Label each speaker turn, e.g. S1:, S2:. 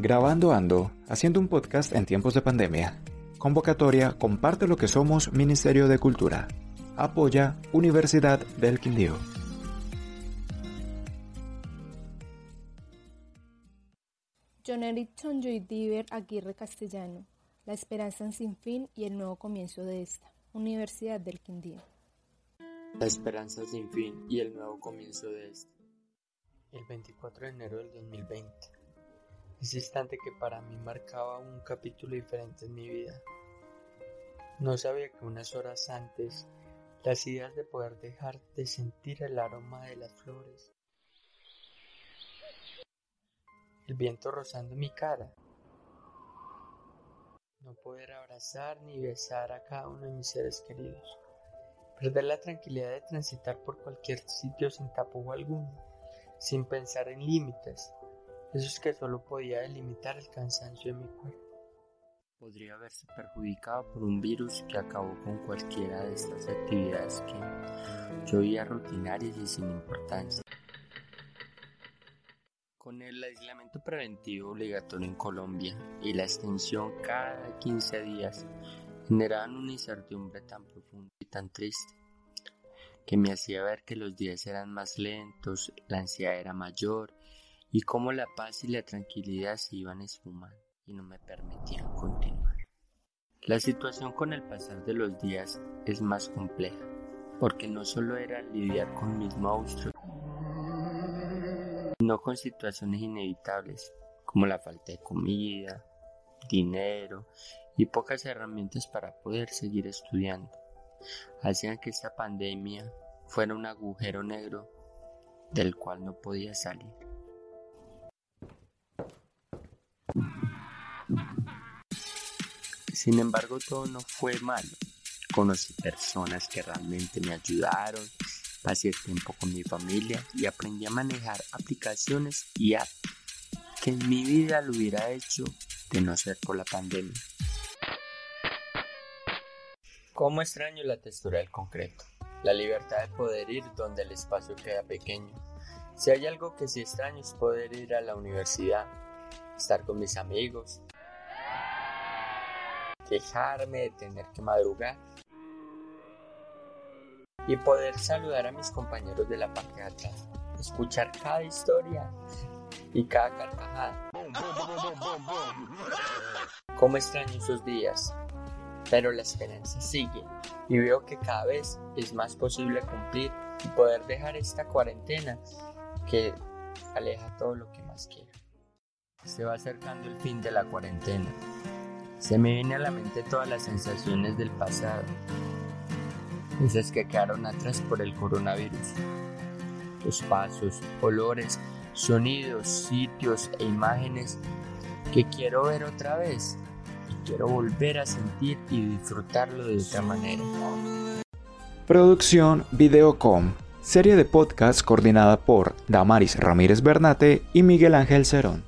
S1: Grabando Ando, haciendo un podcast en tiempos de pandemia. Convocatoria Comparte lo que somos Ministerio de Cultura. Apoya Universidad del Quindío.
S2: John Erickson Joy Diver Aguirre Castellano. La esperanza sin fin y el nuevo comienzo de esta. Universidad del Quindío.
S3: La esperanza sin fin y el nuevo comienzo de esta. El 24 de enero del 2020. Ese instante que para mí marcaba un capítulo diferente en mi vida. No sabía que unas horas antes las ideas de poder dejar de sentir el aroma de las flores, el viento rozando mi cara, no poder abrazar ni besar a cada uno de mis seres queridos, perder la tranquilidad de transitar por cualquier sitio sin tapujo alguno, sin pensar en límites, esos que solo podía delimitar el cansancio de mi cuerpo. Podría haberse perjudicado por un virus que acabó con cualquiera de estas actividades que yo veía rutinarias y sin importancia. Con el aislamiento preventivo obligatorio en Colombia y la extensión cada 15 días, generaban una incertidumbre tan profunda y tan triste que me hacía ver que los días eran más lentos, la ansiedad era mayor y cómo la paz y la tranquilidad se iban esfumando y no me permitían continuar. La situación con el pasar de los días es más compleja, porque no solo era lidiar con mis monstruos, sino con situaciones inevitables como la falta de comida, dinero y pocas herramientas para poder seguir estudiando. Hacían que esta pandemia fuera un agujero negro del cual no podía salir. Sin embargo, todo no fue malo. Conocí personas que realmente me ayudaron, pasé tiempo con mi familia y aprendí a manejar aplicaciones y apps que en mi vida lo hubiera hecho de no ser por la pandemia. ¿Cómo extraño la textura del concreto? La libertad de poder ir donde el espacio queda pequeño. Si hay algo que sí extraño es poder ir a la universidad, estar con mis amigos, quejarme de tener que madrugar y poder saludar a mis compañeros de la parte de atrás, escuchar cada historia y cada carcajada. Cómo extraño esos días, pero la esperanza sigue y veo que cada vez es más posible cumplir y poder dejar esta cuarentena que aleja todo lo que más quiero. Se va acercando el fin de la cuarentena. Se me vienen a la mente todas las sensaciones del pasado, esas que quedaron atrás por el coronavirus. Los pasos, olores, sonidos, sitios e imágenes que quiero ver otra vez y quiero volver a sentir y disfrutarlo de otra manera.
S1: Producción Videocom, serie de podcast coordinada por Damaris Ramírez Bernate y Miguel Ángel Cerón.